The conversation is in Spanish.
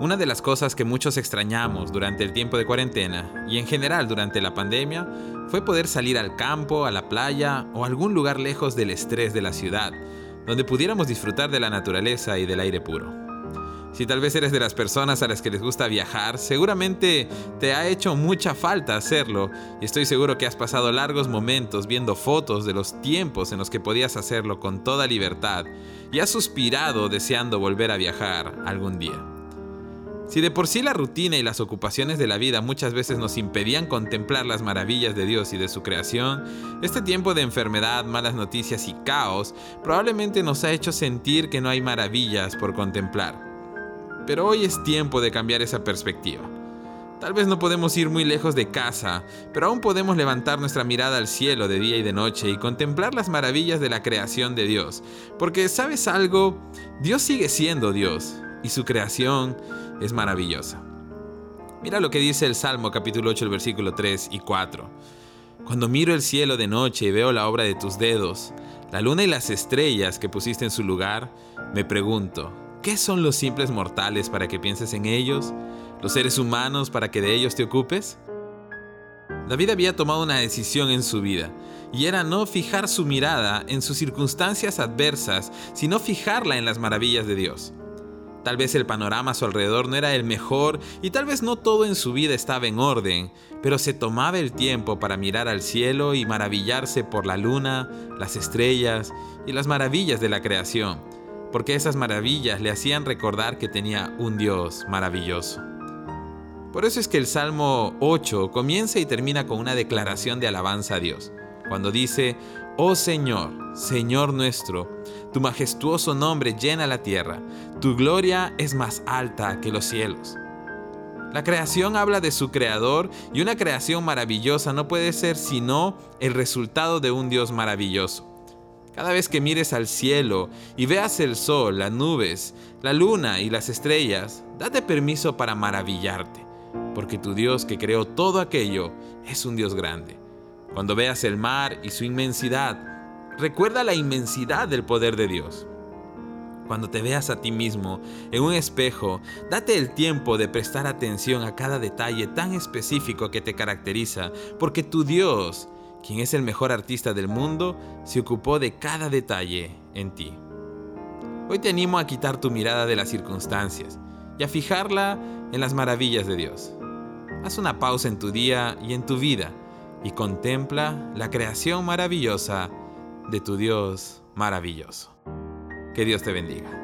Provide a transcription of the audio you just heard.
Una de las cosas que muchos extrañamos durante el tiempo de cuarentena y en general durante la pandemia fue poder salir al campo, a la playa o algún lugar lejos del estrés de la ciudad, donde pudiéramos disfrutar de la naturaleza y del aire puro. Si tal vez eres de las personas a las que les gusta viajar, seguramente te ha hecho mucha falta hacerlo y estoy seguro que has pasado largos momentos viendo fotos de los tiempos en los que podías hacerlo con toda libertad y has suspirado deseando volver a viajar algún día. Si de por sí la rutina y las ocupaciones de la vida muchas veces nos impedían contemplar las maravillas de Dios y de su creación, este tiempo de enfermedad, malas noticias y caos probablemente nos ha hecho sentir que no hay maravillas por contemplar. Pero hoy es tiempo de cambiar esa perspectiva. Tal vez no podemos ir muy lejos de casa, pero aún podemos levantar nuestra mirada al cielo de día y de noche y contemplar las maravillas de la creación de Dios. Porque, ¿sabes algo? Dios sigue siendo Dios y su creación es maravillosa. Mira lo que dice el Salmo capítulo 8, el versículo 3 y 4. Cuando miro el cielo de noche y veo la obra de tus dedos, la luna y las estrellas que pusiste en su lugar, me pregunto, ¿qué son los simples mortales para que pienses en ellos? ¿Los seres humanos para que de ellos te ocupes? David había tomado una decisión en su vida, y era no fijar su mirada en sus circunstancias adversas, sino fijarla en las maravillas de Dios. Tal vez el panorama a su alrededor no era el mejor y tal vez no todo en su vida estaba en orden, pero se tomaba el tiempo para mirar al cielo y maravillarse por la luna, las estrellas y las maravillas de la creación, porque esas maravillas le hacían recordar que tenía un Dios maravilloso. Por eso es que el Salmo 8 comienza y termina con una declaración de alabanza a Dios, cuando dice, Oh Señor, Señor nuestro, tu majestuoso nombre llena la tierra, tu gloria es más alta que los cielos. La creación habla de su creador y una creación maravillosa no puede ser sino el resultado de un Dios maravilloso. Cada vez que mires al cielo y veas el sol, las nubes, la luna y las estrellas, date permiso para maravillarte, porque tu Dios que creó todo aquello es un Dios grande. Cuando veas el mar y su inmensidad, Recuerda la inmensidad del poder de Dios. Cuando te veas a ti mismo en un espejo, date el tiempo de prestar atención a cada detalle tan específico que te caracteriza, porque tu Dios, quien es el mejor artista del mundo, se ocupó de cada detalle en ti. Hoy te animo a quitar tu mirada de las circunstancias y a fijarla en las maravillas de Dios. Haz una pausa en tu día y en tu vida y contempla la creación maravillosa de tu Dios maravilloso. Que Dios te bendiga.